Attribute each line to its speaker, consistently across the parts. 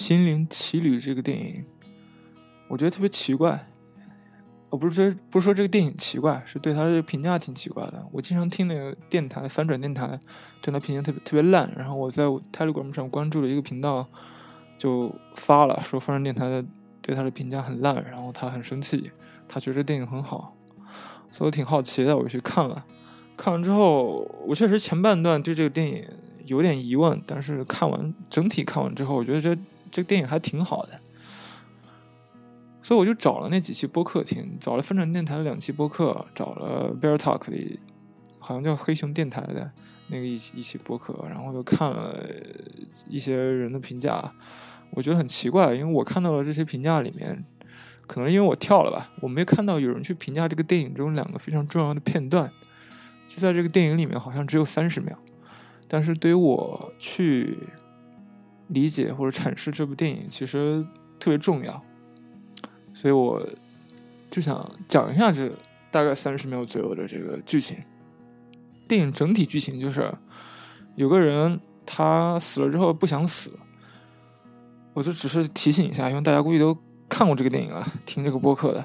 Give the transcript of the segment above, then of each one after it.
Speaker 1: 心灵奇旅》这个电影，我觉得特别奇怪。我不是说不是说这个电影奇怪，是对他的评价挺奇怪的。我经常听那个电台反转电台，对他评价特别特别烂。然后我在 Telegram 上关注了一个频道，就发了说反转电台的对他的评价很烂，然后他很生气，他觉得这电影很好，所以我挺好奇的，我去看了。看完之后，我确实前半段对这个电影有点疑问，但是看完整体看完之后，我觉得这这个电影还挺好的。所以我就找了那几期播客听，找了分转电台的两期播客，找了 Bear Talk 的，好像叫黑熊电台的那个一期一期播客，然后又看了一些人的评价，我觉得很奇怪，因为我看到了这些评价里面，可能因为我跳了吧，我没看到有人去评价这个电影中两个非常重要的片段，就在这个电影里面好像只有三十秒，但是对于我去理解或者阐释这部电影，其实特别重要。所以我就想讲一下这大概三十秒左右的这个剧情。电影整体剧情就是有个人他死了之后不想死，我就只是提醒一下，因为大家估计都看过这个电影了，听这个播客的，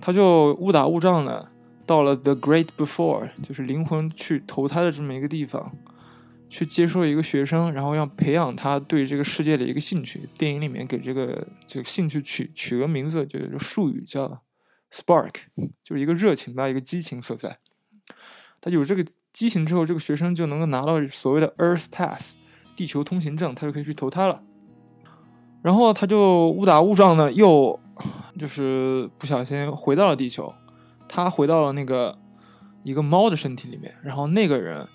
Speaker 1: 他就误打误撞的到了 The Great Before，就是灵魂去投胎的这么一个地方。去接收一个学生，然后要培养他对这个世界的一个兴趣。电影里面给这个这个兴趣取取个名字，就是术语叫 “spark”，就是一个热情吧，一个激情所在。他有这个激情之后，这个学生就能够拿到所谓的 Earth Pass，地球通行证，他就可以去投胎了。然后他就误打误撞的又就是不小心回到了地球，他回到了那个一个猫的身体里面，然后那个人。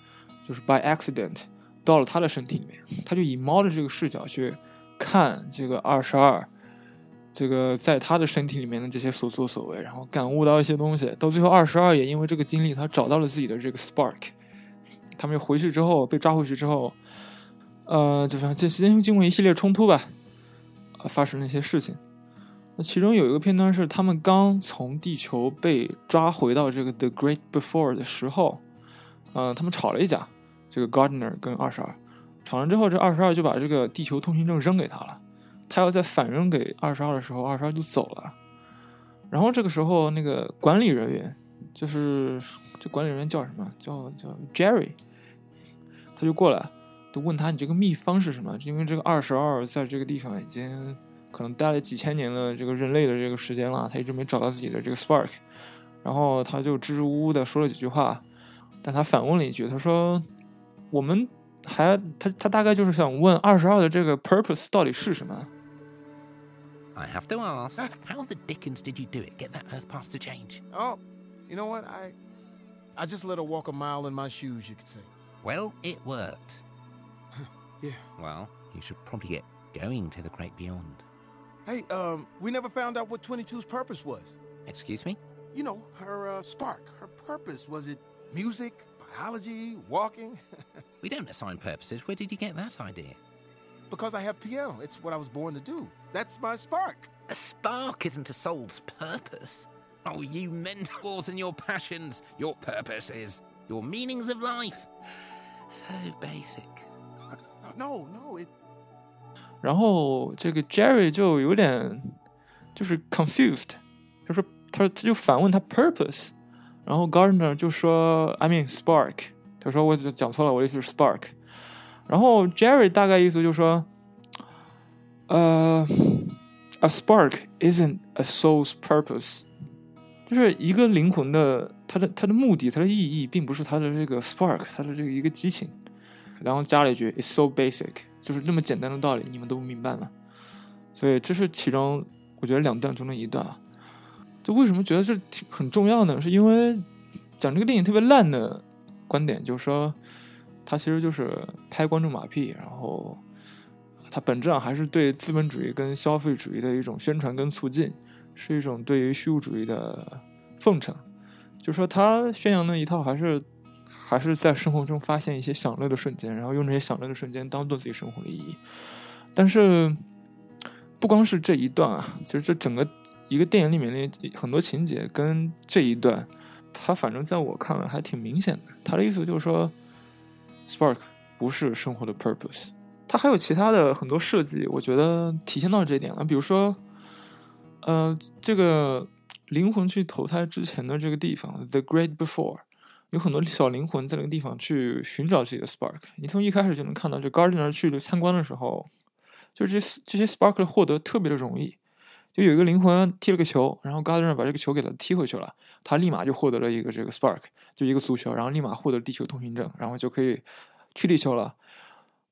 Speaker 1: 就是 by accident 到了他的身体里面，他就以猫的这个视角去看这个二十二，这个在他的身体里面的这些所作所为，然后感悟到一些东西。到最后，二十二也因为这个经历，他找到了自己的这个 spark。他们回去之后被抓回去之后，呃，就是这时间经过一系列冲突吧，发生了一些事情。那其中有一个片段是他们刚从地球被抓回到这个 the great before 的时候，呃，他们吵了一架。这个 Gardner 跟二十二吵完之后，这二十二就把这个地球通行证扔给他了。他要再反扔给二十二的时候，二十二就走了。然后这个时候，那个管理人员，就是这管理人员叫什么？叫叫 Jerry，他就过来，就问他：“你这个秘方是什么？”因为这个二十二在这个地方已经可能待了几千年的这个人类的这个时间了，他一直没找到自己的这个 spark。然后他就支支吾吾的说了几句话，但他反问了一句，他说。我们还他他大概就是想问二十二的这个 purpose 到底是什么？
Speaker 2: I have to ask, how the dickens did you do it? Get that Earth pass to change?
Speaker 3: Oh, you know what? I I just let her walk a mile in my shoes, you could say.
Speaker 2: Well, it worked.
Speaker 3: yeah.
Speaker 2: Well, you should probably get going to the great beyond.
Speaker 3: Hey, um, we never found out what 22's purpose was.
Speaker 2: Excuse me?
Speaker 3: You know, her uh, spark, her purpose. Was it music, biology, walking.
Speaker 2: we don't assign purposes. Where did you get that idea?
Speaker 3: Because I have piano. It's what I was born to do. That's my spark.
Speaker 2: A spark isn't a soul's purpose. Oh, you mentors and your passions, your purposes, your meanings of life. So basic.
Speaker 3: No, no, it.
Speaker 1: 然后这个 Jerry 就有点就是 confused，他说他他就反问他 purpose， 然后 Gardner 就说：“I mean spark。”他说：“我讲错了，我的意思是 spark。”然后 Jerry 大概意思就是说：“呃，a spark isn't a soul's purpose，就是一个灵魂的它的它的目的，它的意义，并不是它的这个 spark，它的这个一个激情。”然后加了一句：“It's so basic，就是这么简单的道理，你们都明白了。”所以这是其中我觉得两段中的一段啊。就为什么觉得这挺很重要呢？是因为讲这个电影特别烂的观点，就是说，它其实就是拍观众马屁，然后它本质上还是对资本主义跟消费主义的一种宣传跟促进，是一种对于虚无主义的奉承。就是说他宣扬的一套，还是还是在生活中发现一些享乐的瞬间，然后用这些享乐的瞬间当做自己生活的意义。但是不光是这一段啊，其实这整个。一个电影里面的很多情节跟这一段，他反正在我看来还挺明显的。他的意思就是说，spark 不是生活的 purpose，它还有其他的很多设计，我觉得体现到这一点了。比如说，呃，这个灵魂去投胎之前的这个地方，The Great Before，有很多小灵魂在那个地方去寻找自己的 spark。你从一开始就能看到，这 gardener 去参观的时候，就这这些 spark 获得特别的容易。就有一个灵魂踢了个球，然后 Gardner 把这个球给他踢回去了，他立马就获得了一个这个 spark，就一个足球，然后立马获得地球通行证，然后就可以去地球了。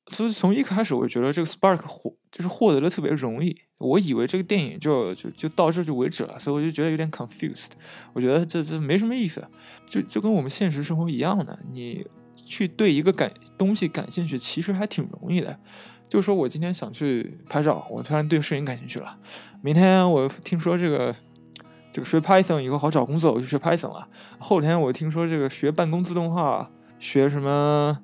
Speaker 1: 所以从一开始我就觉得这个 spark 获就是获得的特别容易，我以为这个电影就就就到这就为止了，所以我就觉得有点 confused。我觉得这这没什么意思，就就跟我们现实生活一样的，你去对一个感东西感兴趣，其实还挺容易的。就说我今天想去拍照，我突然对摄影感兴趣了。明天我听说这个这个学 Python 以后好找工作，我就学 Python 了。后天我听说这个学办公自动化，学什么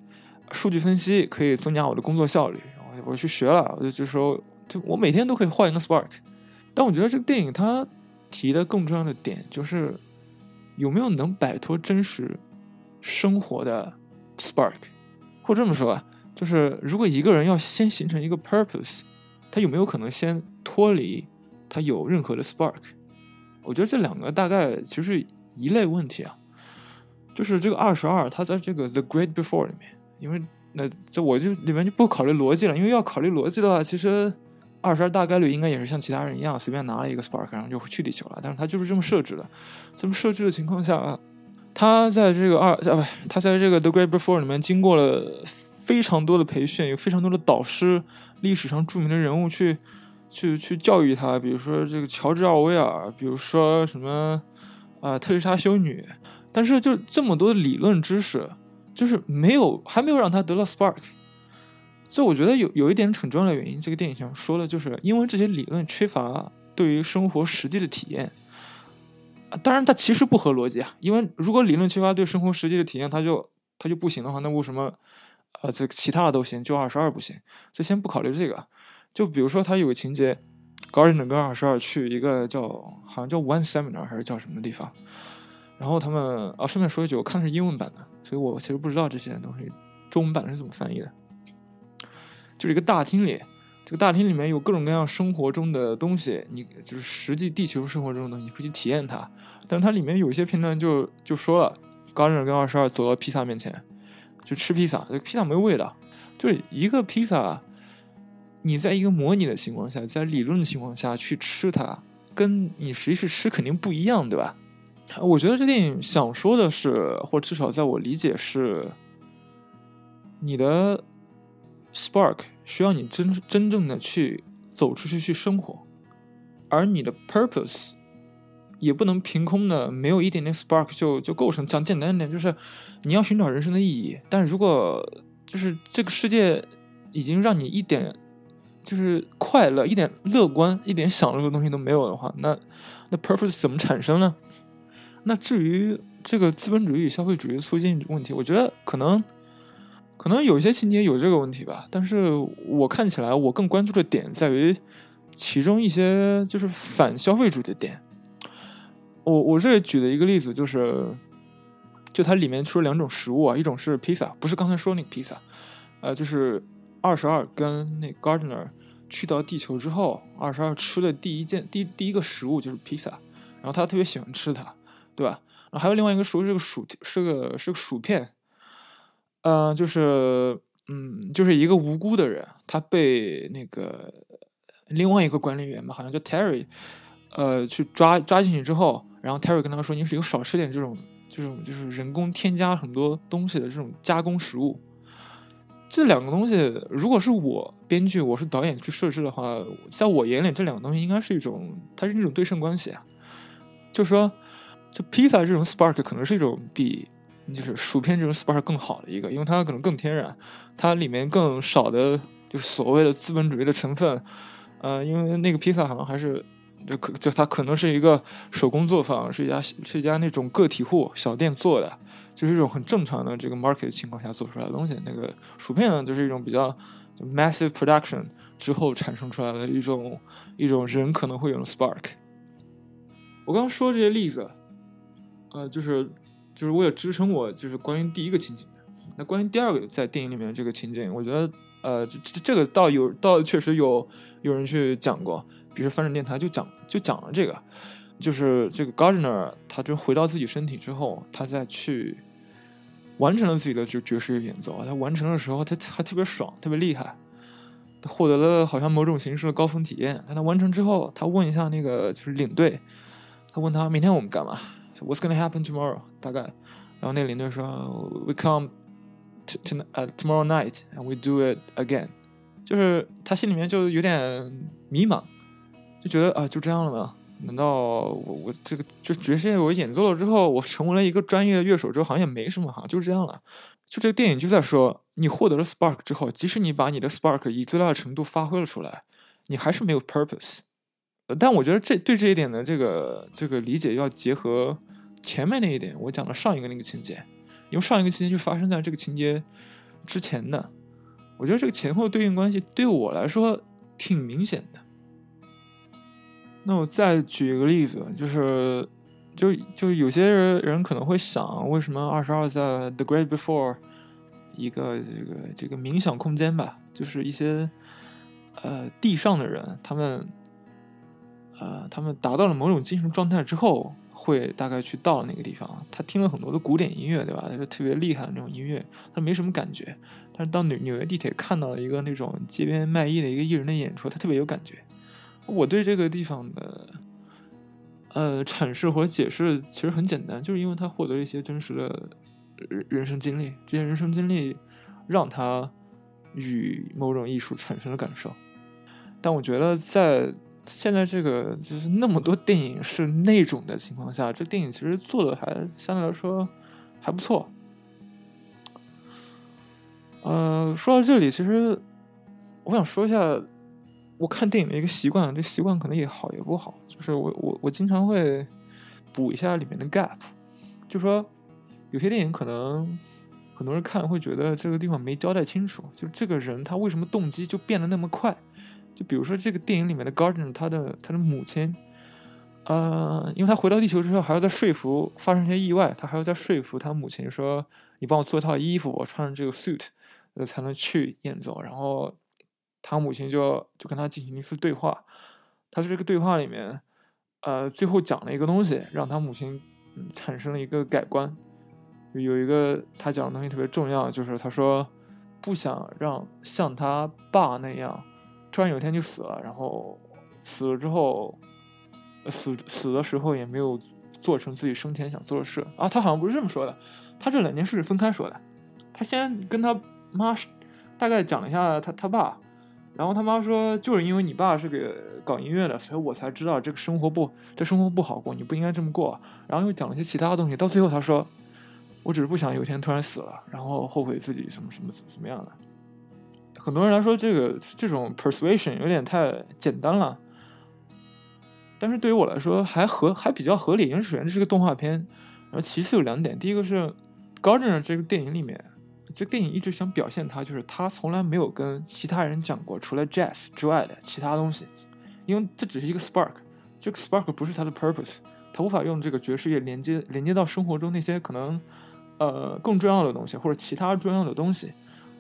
Speaker 1: 数据分析可以增加我的工作效率，我我去学了。我就就说，就我每天都可以换一个 Spark。但我觉得这个电影它提的更重要的点就是有没有能摆脱真实生活的 Spark，或这么说吧。就是如果一个人要先形成一个 purpose，他有没有可能先脱离他有任何的 spark？我觉得这两个大概其实是一类问题啊。就是这个二十二，他在这个 The Great Before 里面，因为那这我就里面就不考虑逻辑了，因为要考虑逻辑的话，其实二十二大概率应该也是像其他人一样，随便拿了一个 spark，然后就去地球了。但是他就是这么设置的，这么设置的情况下，他在这个二啊不，他在这个 The Great Before 里面经过了。非常多的培训，有非常多的导师，历史上著名的人物去，去去教育他，比如说这个乔治奥威尔，比如说什么啊特丽莎修女，但是就这么多理论知识，就是没有还没有让他得到 spark。所以我觉得有有一点很重要的原因，这个电影想说的就是因为这些理论缺乏对于生活实际的体验。当然，它其实不合逻辑啊，因为如果理论缺乏对生活实际的体验，它就它就不行的话，那为什么？呃，这其他的都行，就二十二不行。就先不考虑这个。就比如说，他有个情节，高人跟二十二去一个叫好像叫 One Seminar 还是叫什么地方。然后他们啊，顺便说一句，我看的是英文版的，所以我其实不知道这些东西中文版是怎么翻译的。就是一个大厅里，这个大厅里面有各种各样生活中的东西，你就是实际地球生活中的东西，你可以去体验它。但它里面有一些片段就就说了，高人跟二十二走到披萨面前。就吃披萨，这披萨没味道。就是一个披萨，你在一个模拟的情况下，在理论的情况下去吃它，跟你实际去吃肯定不一样，对吧？我觉得这电影想说的是，或至少在我理解是，你的 spark 需要你真真正的去走出去去生活，而你的 purpose。也不能凭空的没有一点点 spark 就就构成。讲简单一点，就是你要寻找人生的意义。但如果就是这个世界已经让你一点就是快乐、一点乐观、一点享乐的东西都没有的话，那那 purpose 怎么产生呢？那至于这个资本主义与消费主义促进问题，我觉得可能可能有些情节有这个问题吧。但是我看起来，我更关注的点在于其中一些就是反消费主义的点。我我这里举的一个例子就是，就它里面出了两种食物啊，一种是披萨，不是刚才说那个披萨，呃，就是二十二跟那 gardener 去到地球之后，二十二吃的第一件第第一个食物就是披萨，然后他特别喜欢吃它，对吧？然后还有另外一个食物是个薯，是个是个薯片，嗯，就是嗯，就是一个无辜的人，他被那个另外一个管理员吧，好像叫 Terry，呃，去抓抓进去之后。然后 Terry 跟他说：“你是有少吃点这种这种就是人工添加很多东西的这种加工食物。这两个东西，如果是我编剧，我是导演去设置的话，在我眼里，这两个东西应该是一种，它是一种对称关系啊。就说，就披萨这种 spark 可能是一种比就是薯片这种 spark 更好的一个，因为它可能更天然，它里面更少的就是所谓的资本主义的成分。呃，因为那个披萨好像还是。”就可就它可能是一个手工作坊，是一家是一家那种个体户小店做的，就是一种很正常的这个 market 情况下做出来的东西。那个薯片呢，就是一种比较 massive production 之后产生出来的一种一种人可能会有的 spark。我刚刚说这些例子，呃，就是就是为了支撑我就是关于第一个情景。那关于第二个在电影里面这个情景，我觉得呃，这这这个倒有倒确实有有人去讲过，比如翻转电台就讲就讲了这个，就是这个 Gardner 他就回到自己身体之后，他再去完成了自己的就爵士乐演奏。他完成的时候，他还特别爽，特别厉害，他获得了好像某种形式的高峰体验。但他完成之后，他问一下那个就是领队，他问他明天我们干嘛？What's gonna happen tomorrow？大概，然后那个领队说：“We come to to 呃 tomorrow night and we do it again。”就是他心里面就有点迷茫，就觉得啊，就这样了吗？难道我我这个就爵士乐我演奏了之后，我成为了一个专业的乐手之后，好像也没什么，好像就这样了。就这个电影就在说，你获得了 spark 之后，即使你把你的 spark 以最大的程度发挥了出来，你还是没有 purpose。但我觉得这对这一点的这个这个理解要结合前面那一点，我讲的上一个那个情节，因为上一个情节就发生在这个情节之前的。我觉得这个前后对应关系对我来说挺明显的。那我再举一个例子，就是就就有些人人可能会想，为什么二十二在 The Great Before 一个这个这个冥想空间吧，就是一些呃地上的人，他们呃他们达到了某种精神状态之后，会大概去到了那个地方。他听了很多的古典音乐，对吧？他是特别厉害的那种音乐，他没什么感觉。但是到纽纽约地铁看到了一个那种街边卖艺的一个艺人的演出，他特别有感觉。我对这个地方的呃阐释或者解释其实很简单，就是因为他获得了一些真实的人人生经历，这些人生经历让他与某种艺术产生了感受。但我觉得在现在这个就是那么多电影是那种的情况下，这电影其实做的还相对来说还不错。呃，说到这里，其实我想说一下我看电影的一个习惯，这习惯可能也好也不好，就是我我我经常会补一下里面的 gap，就说有些电影可能很多人看会觉得这个地方没交代清楚，就这个人他为什么动机就变得那么快？就比如说这个电影里面的 Gardner，他的他的母亲，呃，因为他回到地球之后还要再说服发生一些意外，他还要再说服他母亲说：“你帮我做一套衣服，我穿上这个 suit。”呃，才能去演奏。然后他母亲就就跟他进行一次对话。他在这个对话里面，呃，最后讲了一个东西，让他母亲嗯产生了一个改观。有一个他讲的东西特别重要，就是他说不想让像他爸那样，突然有一天就死了，然后死了之后，死死的时候也没有做成自己生前想做的事啊。他好像不是这么说的，他这两件事是分开说的。他先跟他。妈大概讲了一下他他爸，然后他妈说，就是因为你爸是个搞音乐的，所以我才知道这个生活不这生活不好过，你不应该这么过。然后又讲了些其他东西，到最后他说，我只是不想有一天突然死了，然后后悔自己什么什么怎么样的。很多人来说，这个这种 persuasion 有点太简单了，但是对于我来说还合还比较合理，因为首先这是个动画片，然后其次有两点，第一个是 Gardner 这个电影里面。这电影一直想表现他，就是他从来没有跟其他人讲过除了 jazz 之外的其他东西，因为这只是一个 spark，这个 spark 不是他的 purpose，他无法用这个爵士乐连接连接到生活中那些可能呃更重要的东西或者其他重要的东西。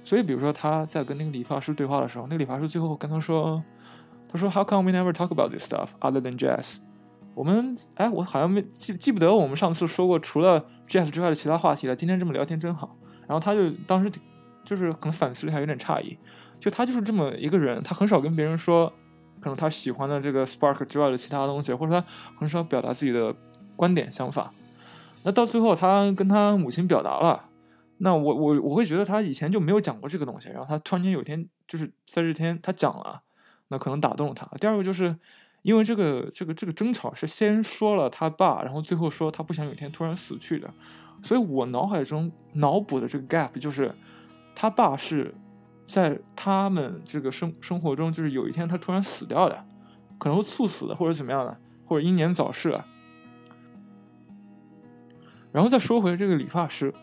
Speaker 1: 所以，比如说他在跟那个理发师对话的时候，那个理发师最后跟他说：“他说 How come we never talk about this stuff other than jazz？” 我们哎，我好像没记记不得我们上次说过除了 jazz 之外的其他话题了。今天这么聊天真好。然后他就当时就是可能反思了一下，有点诧异，就他就是这么一个人，他很少跟别人说，可能他喜欢的这个 Spark 之外的其他东西，或者他很少表达自己的观点想法。那到最后他跟他母亲表达了，那我我我会觉得他以前就没有讲过这个东西，然后他突然间有一天就是在这天他讲了，那可能打动了他。第二个就是因为这个这个这个争吵是先说了他爸，然后最后说他不想有一天突然死去的。所以我脑海中脑补的这个 gap 就是，他爸是在他们这个生生活中，就是有一天他突然死掉的，可能会猝死的，或者怎么样的，或者英年早逝啊。然后再说回这个理发师，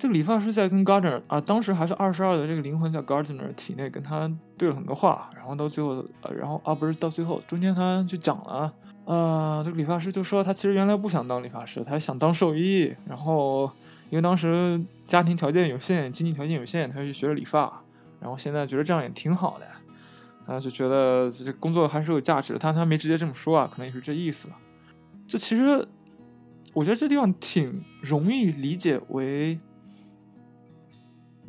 Speaker 1: 这个理发师在跟 Gardner 啊，当时还是二十二的这个灵魂在 Gardner 体内跟他对了很多话，然后到最后，呃，然后啊不是到最后，中间他就讲了。呃，这个理发师就说他其实原来不想当理发师，他想当兽医。然后因为当时家庭条件有限，经济条件有限，他就学了理发。然后现在觉得这样也挺好的，啊，就觉得这工作还是有价值的。他他没直接这么说啊，可能也是这意思吧。这其实我觉得这地方挺容易理解为，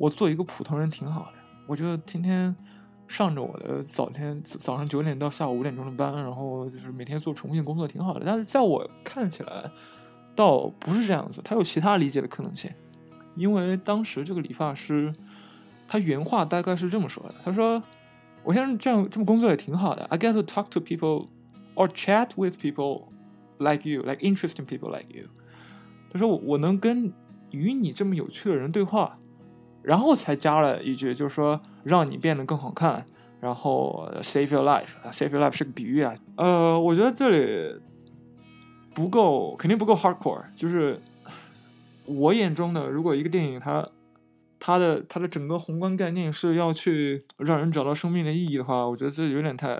Speaker 1: 我做一个普通人挺好的。我觉得天天上着我的早天早上九点到下午五点钟的班，然后就是每天做重复性工作挺好的。但是在我看起来，倒不是这样子，他有其他理解的可能性。因为当时这个理发师，他原话大概是这么说的：“他说，我现在这样这么工作也挺好的。I get to talk to people or chat with people like you, like interesting people like you。”他说：“我我能跟与你这么有趣的人对话。”然后才加了一句，就是说让你变得更好看，然后 save your life，save your life 是个比喻啊。呃，我觉得这里不够，肯定不够 hardcore。就是我眼中的，如果一个电影它它的它的整个宏观概念是要去让人找到生命的意义的话，我觉得这有点太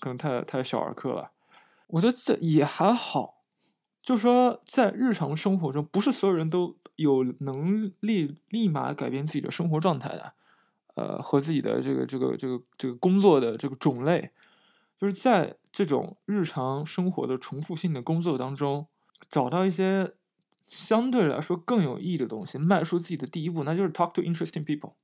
Speaker 1: 可能太太小儿科了。我觉得这也还好，就是说在日常生活中，不是所有人都。有能力立马改变自己的生活状态的，呃，和自己的这个这个这个这个工作的这个种类，就是在这种日常生活的重复性的工作当中，找到一些相对来说更有意义的东西，迈出自己的第一步，那就是 talk to interesting people。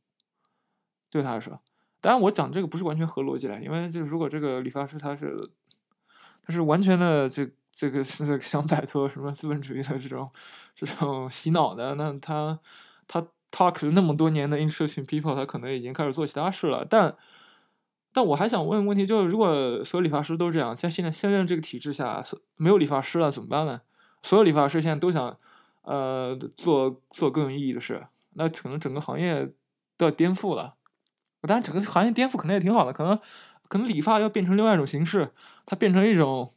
Speaker 1: 对他来说，当然我讲这个不是完全合逻辑的，因为就是如果这个理发师他是他是完全的这。这个是想摆脱什么资本主义的这种这种洗脑的，那他他 talk 那么多年的 interesting people，他可能已经开始做其他事了。但但我还想问问题，就是如果所有理发师都这样，在现在现在这个体制下，没有理发师了怎么办呢？所有理发师现在都想呃做做更有意义的事，那可能整个行业都要颠覆了。当然，整个行业颠覆可能也挺好的，可能可能理发要变成另外一种形式，它变成一种。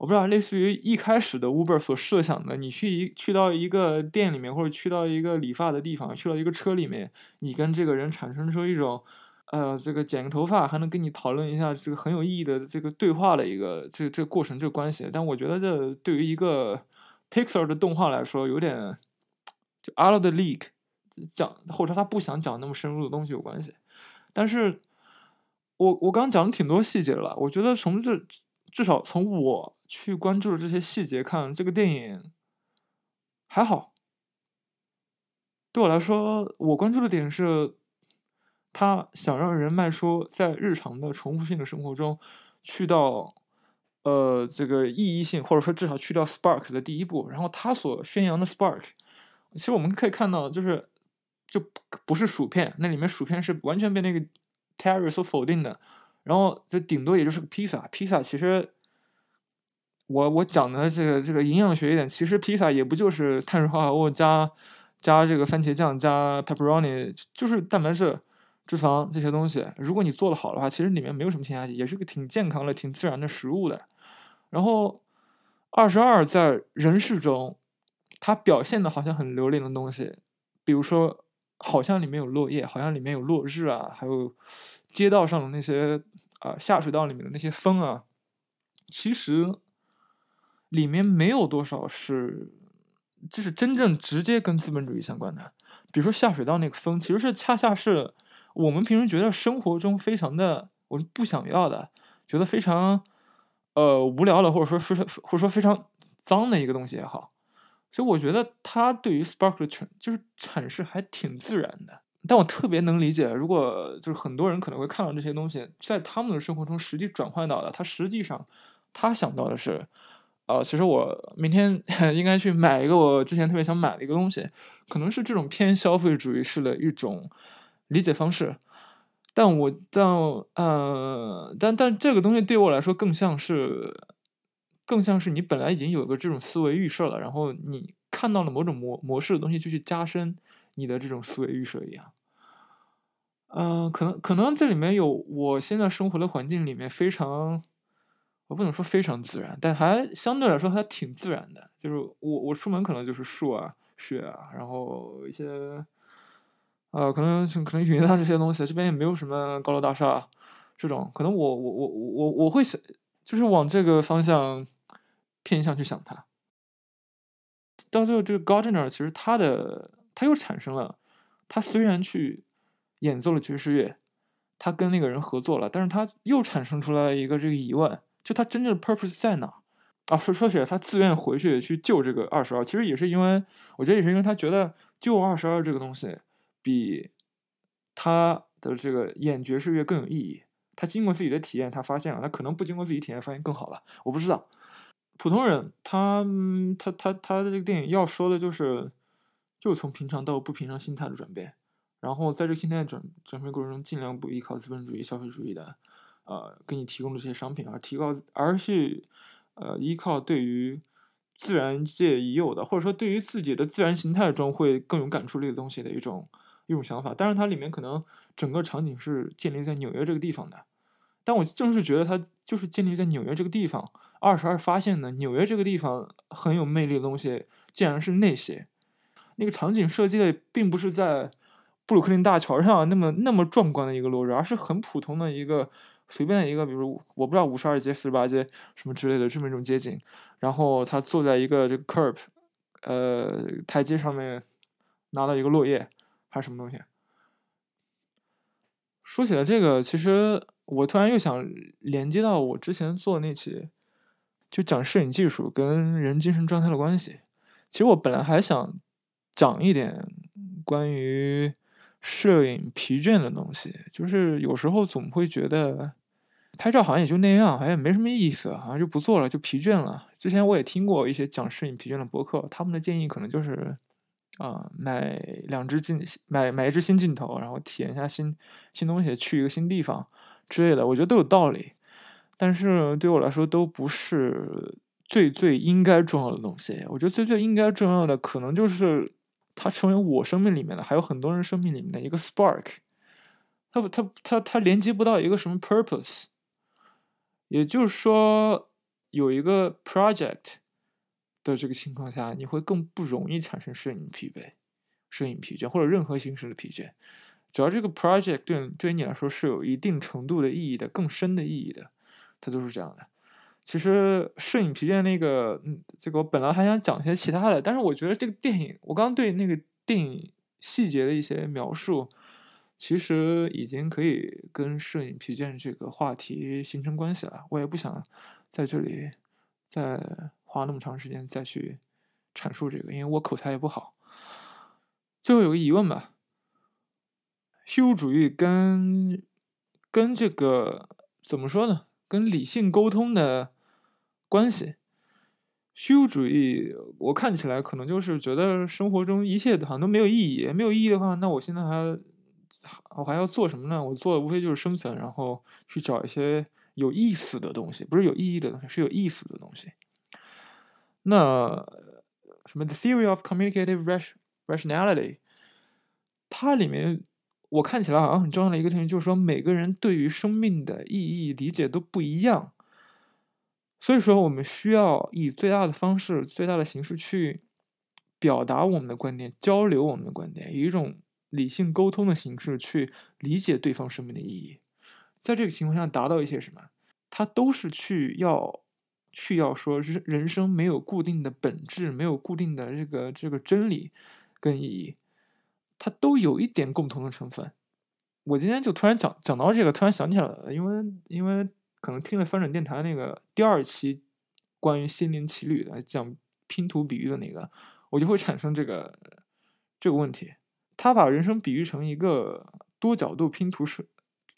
Speaker 1: 我不知道，类似于一开始的 Uber 所设想的，你去一去到一个店里面，或者去到一个理发的地方，去到一个车里面，你跟这个人产生出一种，呃，这个剪个头发还能跟你讨论一下这个很有意义的这个对话的一个这这个过程这个关系。但我觉得这对于一个 Pixar 的动画来说，有点就 out of the league，讲或者他不想讲那么深入的东西有关系。但是我我刚刚讲了挺多细节了，我觉得从这。至少从我去关注的这些细节看，这个电影还好。对我来说，我关注的点是，他想让人迈出在日常的重复性的生活中，去到呃这个意义性，或者说至少去掉 spark 的第一步。然后他所宣扬的 spark，其实我们可以看到，就是就不是薯片，那里面薯片是完全被那个 Terry 所否定的。然后这顶多也就是个披萨，披萨其实，我我讲的这个这个营养学一点，其实披萨也不就是碳水化合物加加这个番茄酱加 pepperoni，就是蛋白质、脂肪这些东西。如果你做的好的话，其实里面没有什么添加剂，也是个挺健康的、挺自然的食物的。然后二十二在人世中，它表现的好像很流连的东西，比如说好像里面有落叶，好像里面有落日啊，还有。街道上的那些啊，下水道里面的那些风啊，其实里面没有多少是，就是真正直接跟资本主义相关的。比如说下水道那个风，其实是恰恰是我们平时觉得生活中非常的我们不想要的，觉得非常呃无聊的，或者说说或者说非常脏的一个东西也好。所以我觉得它对于 Spark 的诠就是阐释还挺自然的。但我特别能理解，如果就是很多人可能会看到这些东西，在他们的生活中实际转换到的，他实际上他想到的是，呃，其实我明天 应该去买一个我之前特别想买的一个东西，可能是这种偏消费主义式的一种理解方式。但我到呃，但但这个东西对我来说更像是，更像是你本来已经有个这种思维预设了，然后你看到了某种模模式的东西就去加深。你的这种思维预设一样，嗯，可能可能这里面有我现在生活的环境里面非常，我不能说非常自然，但还相对来说还挺自然的。就是我我出门可能就是树啊、雪啊，然后一些，呃，可能可能云啊这些东西，这边也没有什么高楼大厦，这种可能我我我我我会想，就是往这个方向偏向去想它。到最后，这个 Gardner 其实他的。他又产生了，他虽然去演奏了爵士乐，他跟那个人合作了，但是他又产生出来了一个这个疑问，就他真正的 purpose 在哪？啊，说说起来，他自愿回去去救这个二十二，其实也是因为，我觉得也是因为他觉得救二十二这个东西比他的这个演爵士乐更有意义。他经过自己的体验，他发现了，他可能不经过自己体验发现更好了，我不知道。普通人，他他他他的这个电影要说的就是，就从平常到不平常心态的转变，然后在这个心态转转变过程中，尽量不依靠资本主义消费主义的，呃，给你提供的这些商品，而提高，而是呃依靠对于自然界已有的，或者说对于自己的自然形态中会更有感触力的东西的一种一种想法。但是它里面可能整个场景是建立在纽约这个地方的。但我正是觉得它就是建立在纽约这个地方。二十二发现呢，纽约这个地方很有魅力的东西，竟然是那些。那个场景设计的并不是在布鲁克林大桥上那么那么壮观的一个落日，而是很普通的一个随便一个，比如我不知道五十二街、四十八街什么之类的这么一种街景。然后他坐在一个这个 curb，呃，台阶上面，拿到一个落叶还是什么东西。说起来这个，其实。我突然又想连接到我之前做的那期，就讲摄影技术跟人精神状态的关系。其实我本来还想讲一点关于摄影疲倦的东西，就是有时候总会觉得拍照好像也就那样，好像也没什么意思，好像就不做了，就疲倦了。之前我也听过一些讲摄影疲倦的博客，他们的建议可能就是啊，买两支镜，买买一支新镜头，然后体验一下新新东西，去一个新地方。之类的，我觉得都有道理，但是对我来说都不是最最应该重要的东西。我觉得最最应该重要的，可能就是它成为我生命里面的，还有很多人生命里面的一个 spark。它，它它它连接不到一个什么 purpose。也就是说，有一个 project 的这个情况下，你会更不容易产生摄影疲惫、摄影疲倦或者任何形式的疲倦。只要这个 project 对对于你来说是有一定程度的意义的，更深的意义的，它都是这样的。其实摄影疲倦那个，嗯，这个我本来还想讲一些其他的，但是我觉得这个电影，我刚刚对那个电影细节的一些描述，其实已经可以跟摄影疲倦这个话题形成关系了。我也不想在这里再花那么长时间再去阐述这个，因为我口才也不好。最后有个疑问吧。虚无主义跟跟这个怎么说呢？跟理性沟通的关系。虚无主义，我看起来可能就是觉得生活中一切好像都没有意义。没有意义的话，那我现在还我还要做什么呢？我做的无非就是生存，然后去找一些有意思的东西，不是有意义的东西，是有意思的东西。那什么？The theory of communicative rationality，它里面。我看起来好像很重要的一个东西，就是说每个人对于生命的意义理解都不一样，所以说我们需要以最大的方式、最大的形式去表达我们的观点，交流我们的观点，以一种理性沟通的形式去理解对方生命的意义。在这个情况下，达到一些什么？他都是去要去要说，人人生没有固定的本质，没有固定的这个这个真理跟意义。它都有一点共同的成分。我今天就突然讲讲到这个，突然想起来了，因为因为可能听了翻转电台那个第二期关于心灵奇旅的讲拼图比喻的那个，我就会产生这个这个问题。他把人生比喻成一个多角度拼图是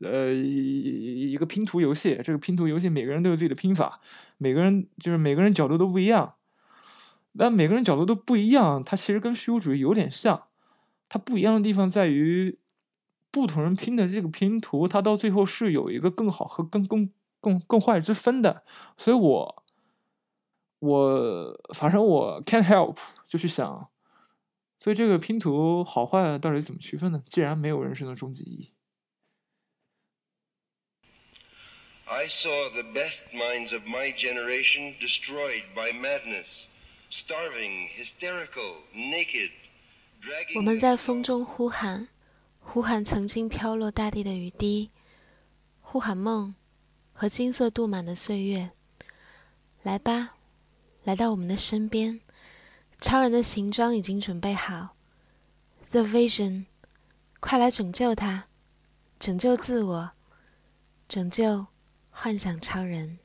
Speaker 1: 呃一个拼图游戏。这个拼图游戏每个人都有自己的拼法，每个人就是每个人角度都不一样。但每个人角度都不一样，它其实跟虚无主义有点像。它不一样的地方在于，不同人拼的这个拼图，它到最后是有一个更好和更更更更坏之分的。所以我我反正我 can't help 就去想，所以这个拼图好坏到底怎么区分呢？既然没有人生的终极意义。
Speaker 4: I saw the best minds of my generation destroyed by madness, starving, hysterical, naked.
Speaker 5: 我们在风中呼喊，呼喊曾经飘落大地的雨滴，呼喊梦和金色镀满的岁月。来吧，来到我们的身边，超人的行装已经准备好。The Vision，快来拯救他，拯救自我，拯救幻想超人。